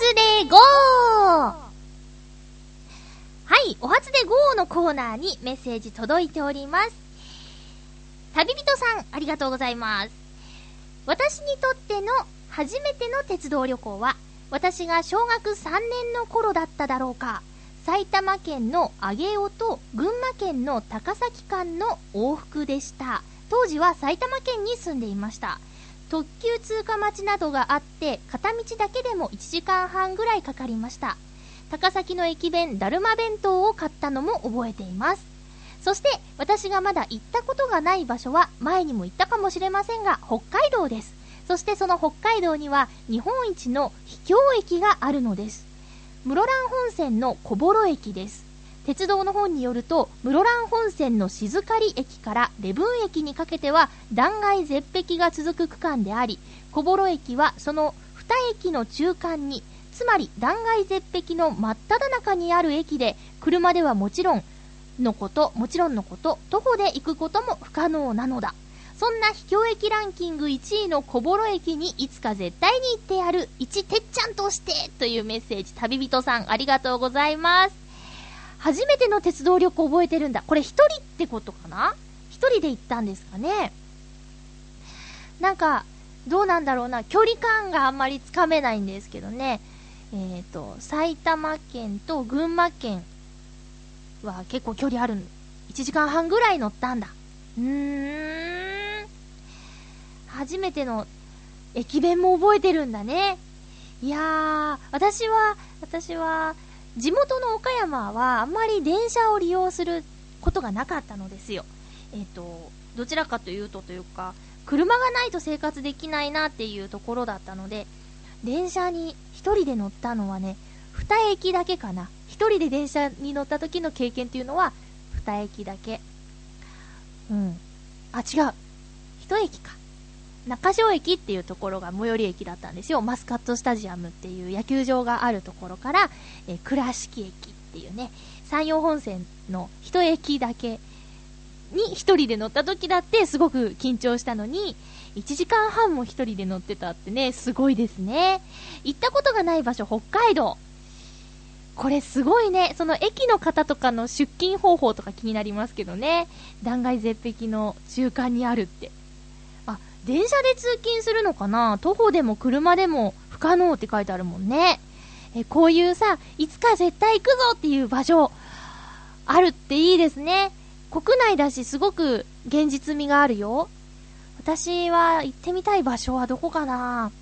初で GO! はい、お初で GO のコーナーにメッセージ届いております。旅人さん、ありがとうございます。私にとっての初めての鉄道旅行は、私が小学3年の頃だっただろうか。埼玉県の上尾と群馬県の高崎間の往復でした。当時は埼玉県に住んでいました。特急通過待ちなどがあって、片道だけでも1時間半ぐらいかかりました。高崎の駅弁、だるま弁当を買ったのも覚えています。そして、私がまだ行ったことがない場所は、前にも行ったかもしれませんが、北海道です。そしてその北海道には、日本一の秘境駅があるのです。室蘭本線の小幌駅です。鉄道の本によると、室蘭本線の静狩駅から礼文駅にかけては断崖絶壁が続く区間であり、小幌駅はその2駅の中間に、つまり断崖絶壁の真っ只中にある駅で、車ではもちろんのこと、もちろんのこと、徒歩で行くことも不可能なのだ。そんな秘境駅ランキング1位の小幌駅にいつか絶対に行ってやる、一てっちゃんとしてというメッセージ、旅人さんありがとうございます。初めての鉄道旅行覚えてるんだ。これ一人ってことかな？一人で行ったんですかね？なんか、どうなんだろうな。距離感があんまりつかめないんですけどね。えっ、と、埼玉県と群馬県は結構距離ある。1時間半ぐらい乗ったんだ。うーん。初めての駅弁も覚えてるんだね。いやー、私は、私は、地元の岡山はあんまり電車を利用することがなかったのですよ。えっ、と、どちらかというとというか、車がないと生活できないなっていうところだったので、電車に一人で乗ったのはね、二駅だけかな。一人で電車に乗った時の経験っていうのは、二駅だけ。うん。あ、違う。一駅か。中小駅っていうところが最寄り駅だったんですよ。マスカットスタジアムっていう野球場があるところから、えー倉敷駅っていうね、山陽本線の一駅だけに一人で乗った時だってすごく緊張したのに、1時間半も一人で乗ってたってね、すごいですね。行ったことがない場所、北海道。これすごいね。その駅の方とかの出勤方法とか気になりますけどね。断崖絶壁の中間にあるって。電車で通勤するのかな？徒歩でも車でも不可能って書いてあるもんね。え、こういうさ、いつか絶対行くぞっていう場所、あるっていいですね。国内だし、すごく現実味があるよ。私は行ってみたい場所はどこかな？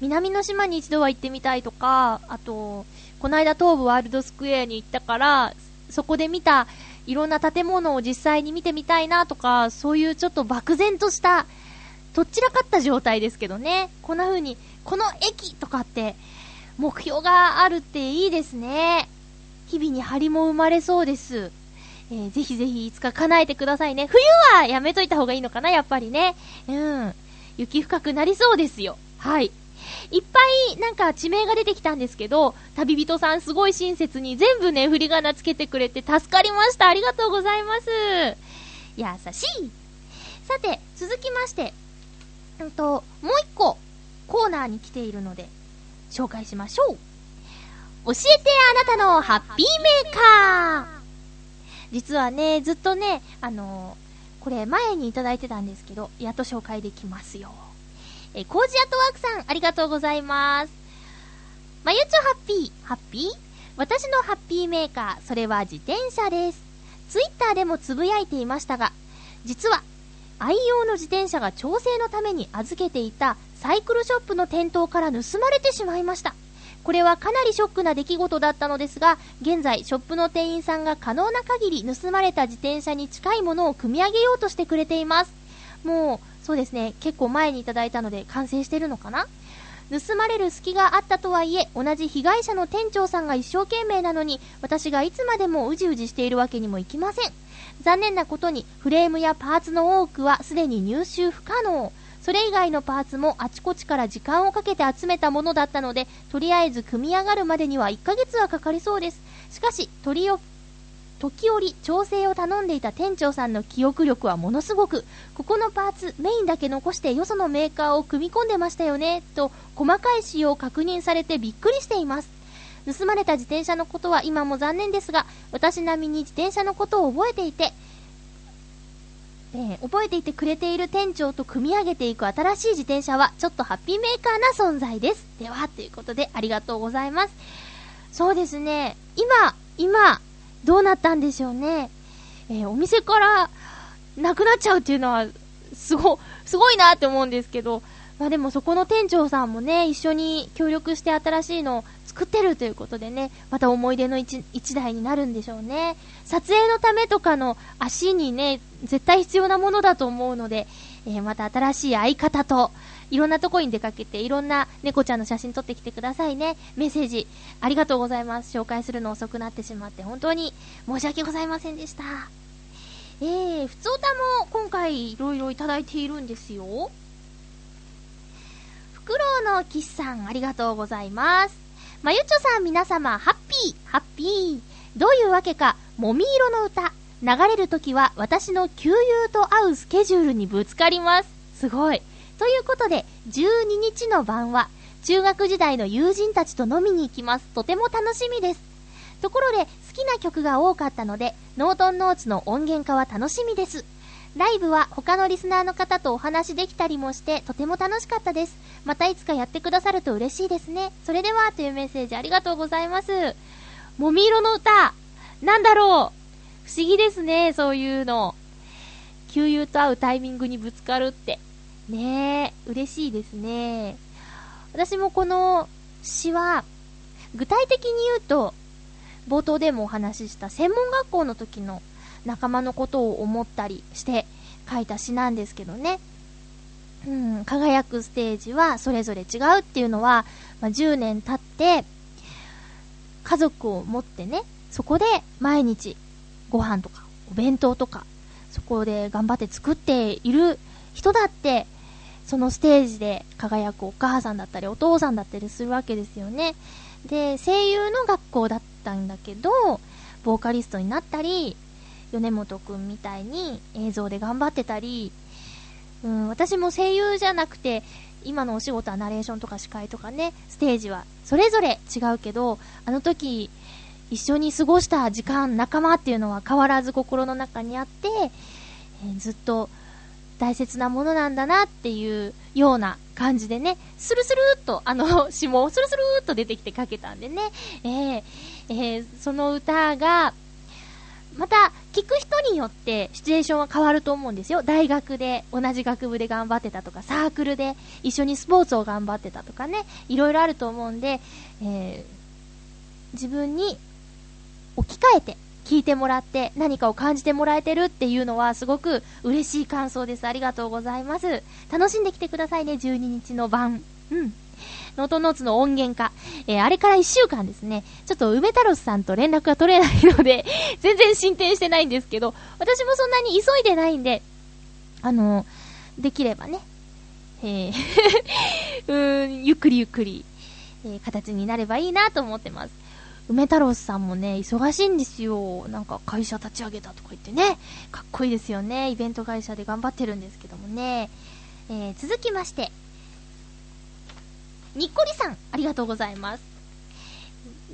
南の島に一度は行ってみたいとか、あと、この間東武ワールドスクエアに行ったから、そこで見たいろんな建物を実際に見てみたいなとか、そういうちょっと漠然とした、とっちらかった状態ですけどね。こんな風に、この駅とかって、目標があるっていいですね。日々に張りも生まれそうです。えーぜひぜひいつか叶えてくださいね。冬はやめといた方がいいのかな、やっぱりね。うん。雪深くなりそうですよ。はい。いっぱいなんか地名が出てきたんですけど、旅人さんすごい親切に全部ね、振り仮名つけてくれて助かりました。ありがとうございます。優しい。さて、続きまして、うんと、もう一個コーナーに来ているので、紹介しましょう。教えてあなたのハッピーメーカー実はね、ずっとね、あのーこれ前にいただいてたんですけど、やっと紹介できますよ。えー、コージアトワークさん、ありがとうございます。まゆちょハッピー、ハッピー？私のハッピーメーカー、それは自転車です。ツイッターでもつぶやいていましたが、実は、愛用の自転車が調整のために預けていたサイクルショップの店頭から盗まれてしまいました。これはかなりショックな出来事だったのですが、現在、ショップの店員さんが可能な限り盗まれた自転車に近いものを組み上げようとしてくれています。もう、そうですね、結構前にいただいたので完成してるのかな？盗まれる隙があったとはいえ、同じ被害者の店長さんが一生懸命なのに、私がいつまでもうじうじしているわけにもいきません。残念なことに、フレームやパーツの多くはすでに入手不可能。それ以外のパーツもあちこちから時間をかけて集めたものだったので、とりあえず組み上がるまでには1ヶ月はかかりそうです。しかし、取り時折調整を頼んでいた店長さんの記憶力はものすごく、ここのパーツ、メインだけ残してよそのメーカーを組み込んでましたよね、と細かい仕様を確認されてびっくりしています。盗まれた自転車のことは今も残念ですが、私並みに自転車のことを覚えていて、えー覚えていてくれている店長と組み上げていく新しい自転車はちょっとハッピーメーカーな存在です。では、ということでありがとうございます。そうですね、今、今、どうなったんでしょうね。えーお店からなくなっちゃうっていうのは、すご、すごいなって思うんですけど、まあでもそこの店長さんもね、一緒に協力して新しいのを作ってるということでね、また思い出の一一台になるんでしょうね。撮影のためとかの足にね、絶対必要なものだと思うので、えーまた新しい相方と、いろんなとこに出かけて、いろんな猫ちゃんの写真撮ってきてくださいね。メッセージ、ありがとうございます。紹介するの遅くなってしまって、本当に申し訳ございませんでした。えー、ふつおたも今回いろいろいただいているんですよ。フクロウのキスさん、ありがとうございます。まゆちょさん、皆様、ハッピー、ハッピー。どういうわけか、もみ色の歌、流れるときは私の旧友と会うスケジュールにぶつかります。すごい。ということで、12日の晩は、中学時代の友人たちと飲みに行きます。とても楽しみです。ところで、好きな曲が多かったので、ノートンノーツの音源化は楽しみです。ライブは他のリスナーの方とお話できたりもして、とても楽しかったです。またいつかやってくださると嬉しいですね。それでは、というメッセージありがとうございます。もみ色の歌、なんだろう。不思議ですね、そういうの。旧友と会うタイミングにぶつかるって。ねえ、嬉しいですね。私もこの詩は、具体的に言うと、冒頭でもお話しした専門学校の時の仲間のことを思ったりして書いた詩なんですけどね。うん、輝くステージはそれぞれ違うっていうのは、まあ、10年経って、家族を持ってね、そこで毎日ご飯とかお弁当とか、そこで頑張って作っている人だって、そのステージで輝くお母さんだったりお父さんだったりするわけですよね。で、声優の学校だったんだけど、ボーカリストになったり、米本くんみたいに映像で頑張ってたり、うん、私も声優じゃなくて、今のお仕事はナレーションとか司会とかね、ステージはそれぞれ違うけど、あの時、一緒に過ごした時間、仲間っていうのは変わらず心の中にあって、えーずっと大切なものなんだなっていうような感じでね、スルスルっと、あの 詩もスルスルっと出てきて書けたんでね、えーえーその歌が、また、聞く人によってシチュエーションは変わると思うんですよ。大学で同じ学部で頑張ってたとか、サークルで一緒にスポーツを頑張ってたとかね、いろいろあると思うんで、えー自分に置き換えて聞いてもらって何かを感じてもらえてるっていうのはすごく嬉しい感想です。ありがとうございます。楽しんできてくださいね、12日の晩。うん。ノートノーツの音源化。えーあれから1週間ですね、ちょっと梅太郎さんと連絡が取れないので、全然進展してないんですけど、私もそんなに急いでないんで、あのできればね、えー うーん、ゆっくりゆっくり、えー形になればいいなと思ってます。梅太郎さんもね、忙しいんですよ。なんか会社立ち上げたとか言ってね、かっこいいですよね。イベント会社で頑張ってるんですけどもね。えー続きまして、にっこりさん、ありがとうございます。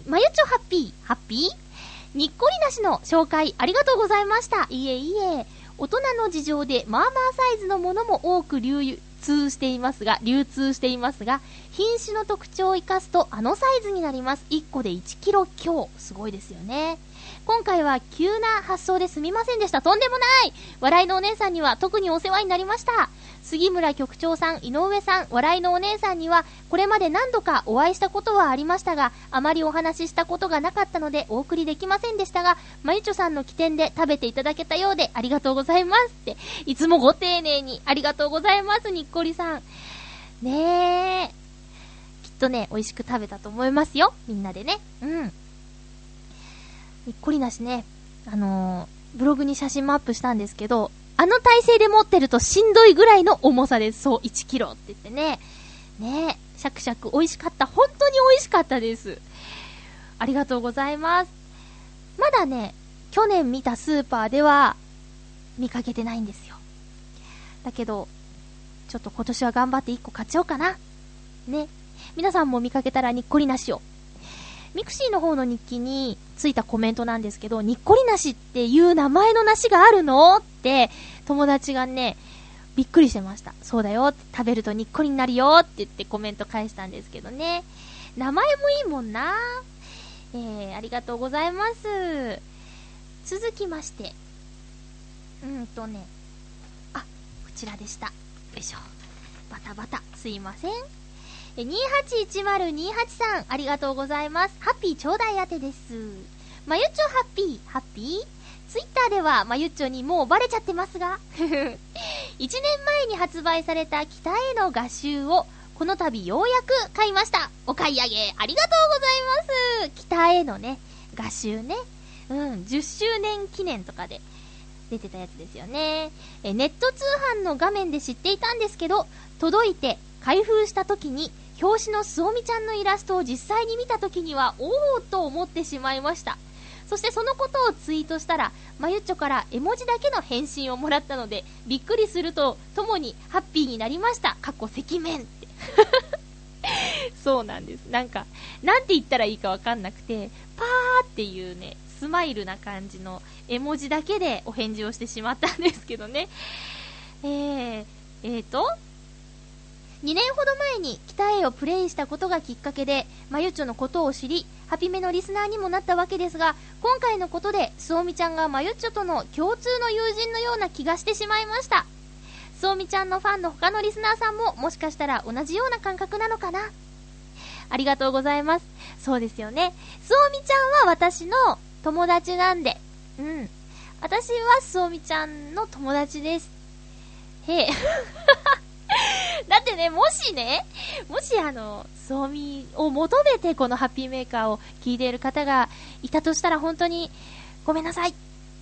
まゆちょハッピー、ハッピー？にっこりなしの紹介ありがとうございました。いえいえ、大人の事情でまあまあサイズのものも多く流通していますが、流通していますが、品種の特徴を生かすとあのサイズになります。1個で1キロ強。すごいですよね。今回は急な発想ですみませんでした。とんでもない笑いのお姉さんには特にお世話になりました。杉村局長さん、井上さん、笑いのお姉さんには、これまで何度かお会いしたことはありましたが、あまりお話ししたことがなかったので、お送りできませんでしたが、まゆちょさんの起点で食べていただけたようで、ありがとうございますって、いつもご丁寧に、ありがとうございます、にっこりさん。ねえ。っとね、美味しく食べたと思いますよ、みんなでね。うん。にっこりなしね、あのーブログに写真もアップしたんですけど、あの体勢で持ってるとしんどいぐらいの重さです。そう、1キロって言ってね。ねえ、シャクシャク美味しかった。本当に美味しかったです。ありがとうございます。まだね、去年見たスーパーでは見かけてないんですよ。だけど、ちょっと今年は頑張って1個買っちゃおうかな。ね。皆さんも見かけたらにっこりなしを。ミクシーの方の日記についたコメントなんですけど、にっこりなしっていう名前の梨があるのって友達がね、びっくりしてました。そうだよ。食べるとにっこりになるよって言ってコメント返したんですけどね。名前もいいもんな。えー、ありがとうございます。続きまして。うんとね。あ、こちらでした。よいしょ。バタバタ。すいません。281028さん、ありがとうございます。ハッピーちょうだい当てです。まゆっちょハッピー、ハッピー？ツイッターでは、まゆっちょにもうバレちゃってますが、1年前に発売された北への画集を、この度ようやく買いました。お買い上げ、ありがとうございます。北へのね、画集ね。うん、10周年記念とかで出てたやつですよね。え、ネット通販の画面で知っていたんですけど、届いて開封した時に、表紙のすおみちゃんのイラストを実際に見た時には、おおと思ってしまいました。そしてそのことをツイートしたら、まゆっちょから絵文字だけの返信をもらったので、びっくりするとともにハッピーになりました。かっこ赤面って。そうなんです。なんか、なんて言ったらいいかわかんなくて、パーっていうね、スマイルな感じの絵文字だけでお返事をしてしまったんですけどね。えー、えーと、2年ほど前に北へをプレイしたことがきっかけで、まゆちょのことを知り、ハピメのリスナーにもなったわけですが、今回のことで、すおみちゃんがまゆちょとの共通の友人のような気がしてしまいました。すおみちゃんのファンの他のリスナーさんも、もしかしたら同じような感覚なのかな？ありがとうございます。そうですよね。すおみちゃんは私の友達なんで、うん。私はすおみちゃんの友達です。へえ。だってね、もしね、もしあの、そうみを求めてこのハッピーメーカーを聞いている方がいたとしたら本当にごめんなさい。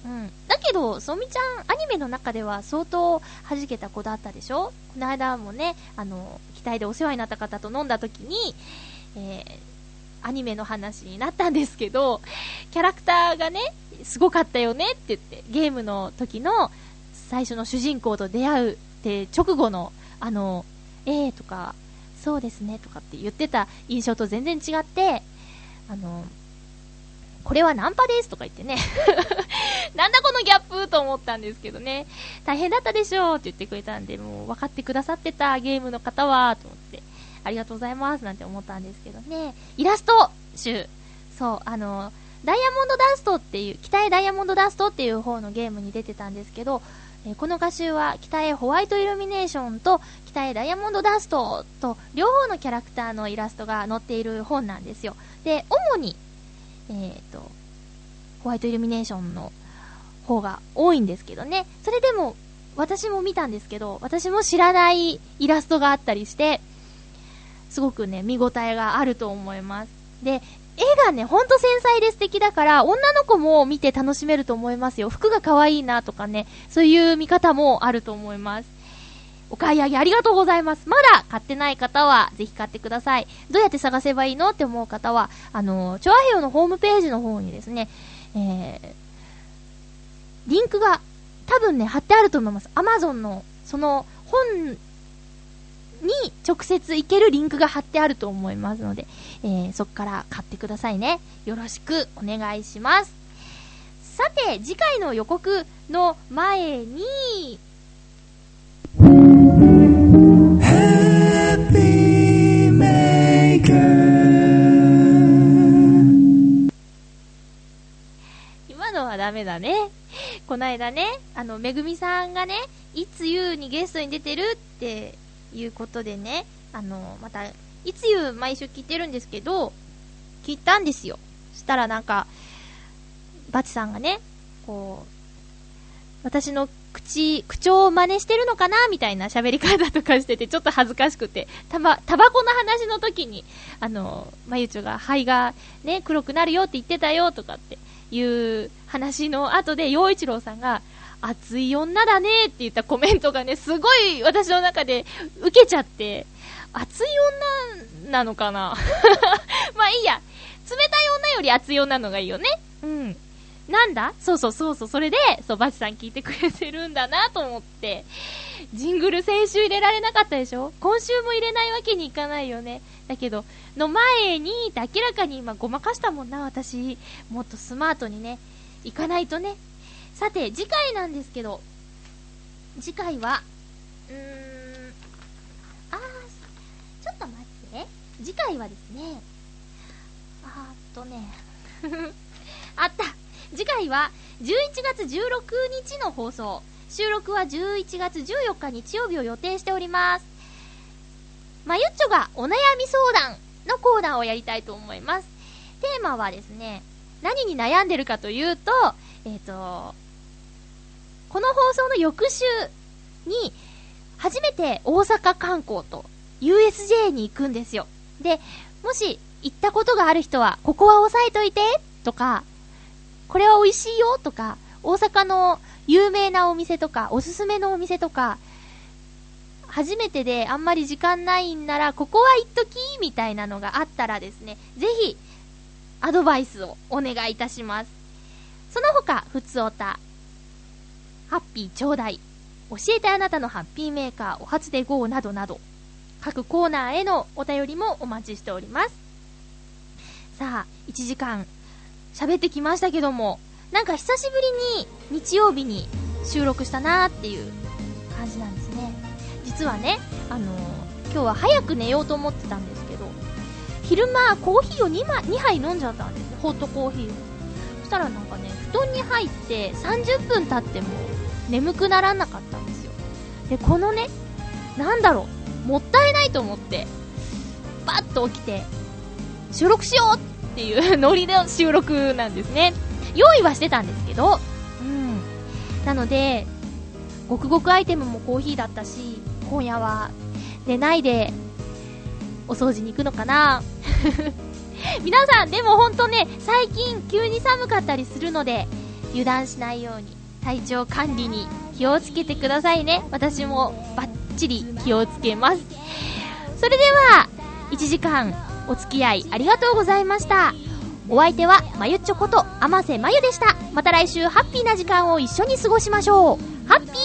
うん。だけど、そうみちゃん、アニメの中では相当弾けた子だったでしょ？この間もね、あの、期待でお世話になった方と飲んだ時に、えー、アニメの話になったんですけど、キャラクターがね、すごかったよねって言って、ゲームの時の最初の主人公と出会うって直後のあの、えーとか、そうですねとかって言ってた印象と全然違って、あの、これはナンパですとか言ってね なんだこのギャップと思ったんですけどね。大変だったでしょうって言ってくれたんで、もう分かってくださってたゲームの方は、と思って、ありがとうございますなんて思ったんですけどね。イラスト集。そう、あの、ダイヤモンドダストっていう、北へダイヤモンドダストっていう方のゲームに出てたんですけど、えこの画集は北へホワイトイルミネーションと北へダイヤモンドダストと両方のキャラクターのイラストが載っている本なんですよ。で、主に、え、ー、と、ホワイトイルミネーションの方が多いんですけどね。それでも、私も見たんですけど、私も知らないイラストがあったりして、すごくね、見応えがあると思います。で、絵がね、ほんと繊細で素敵だから、女の子も見て楽しめると思いますよ。服が可愛いなとかね、そういう見方もあると思います。お買い上げありがとうございます。まだ買ってない方は、ぜひ買ってください。どうやって探せばいいのって思う方は、あの、チョアヘヨのホームページの方にですね、えー、リンクが多分ね、貼ってあると思います。アマゾンの、その本に直接行けるリンクが貼ってあると思いますので、えー、そこから買ってくださいね。よろしくお願いします。さて、次回の予告の前に、今のはダメだね。こないだね、あの、めぐみさんがね、いつゆうにゲストに出てるっていうことでね、あの、また、いつゆ毎週聞いてるんですけど、聞いたんですよ。そしたらなんか、バチさんがね、こう、私の口、口調を真似してるのかなみたいな喋り方とかしてて、ちょっと恥ずかしくて、たば、タバコの話の時に、あの、まゆちょが肺がね、黒くなるよって言ってたよとかっていう話の後で、陽一郎さんが、熱い女だねって言ったコメントがね、すごい私の中で受けちゃって、熱い女なのかな？まあいいや。冷たい女より熱い女のがいいよね。うん。なんだ？そうそうそうそう、それで、そう、バチさん聞いてくれてるんだなと思って。ジングル先週入れられなかったでしょ？今週も入れないわけにいかないよね。だけど、の前に、明らかに今ごまかしたもんな、私。もっとスマートにね、いかないとね。さて、次回なんですけど、次回は、うーん、あー、ちょっと待って。次回はですね、あーっとね、あった次回は11月16日の放送。収録は11月14日日曜日を予定しております。まゆっちょがお悩み相談のコーナーをやりたいと思います。テーマはですね、何に悩んでるかというと、えっ、と、この放送の翌週に、初めて大阪観光と USJ に行くんですよ。で、もし行ったことがある人は、ここは押さえといてとか、これは美味しいよとか、大阪の有名なお店とか、おすすめのお店とか、初めてであんまり時間ないんなら、ここは行っときみたいなのがあったらですね、ぜひ、アドバイスをお願いいたします。その他、ふつおた、ハッピーちょうだい、教えてあなたのハッピーメーカー、お初で GO などなど、各コーナーへのお便りもお待ちしております。さあ、1時間喋ってきましたけども、なんか久しぶりに日曜日に収録したなーっていう感じなんですね。実はね、あのー今日は早く寝ようと思ってたんですけど、昼間コーヒーを 2, 2杯飲んじゃったんですよ。ホットコーヒーを。そしたらなんかね、団に入って30分経っても眠くならなかったんですよ。で、このね、なんだろう、もったいないと思って、バッと起きて、収録しようっていう ノリの収録なんですね。用意はしてたんですけど、うん。なので、ごくごくアイテムもコーヒーだったし、今夜は寝ないで、お掃除に行くのかな皆さん、でもほんとね、最近急に寒かったりするので、油断しないように、体調管理に気をつけてくださいね。私もバッチリ気をつけます。それでは、1時間お付き合いありがとうございました。お相手は、まゆっちょこと、あませまゆでした。また来週、ハッピーな時間を一緒に過ごしましょう。ハッピー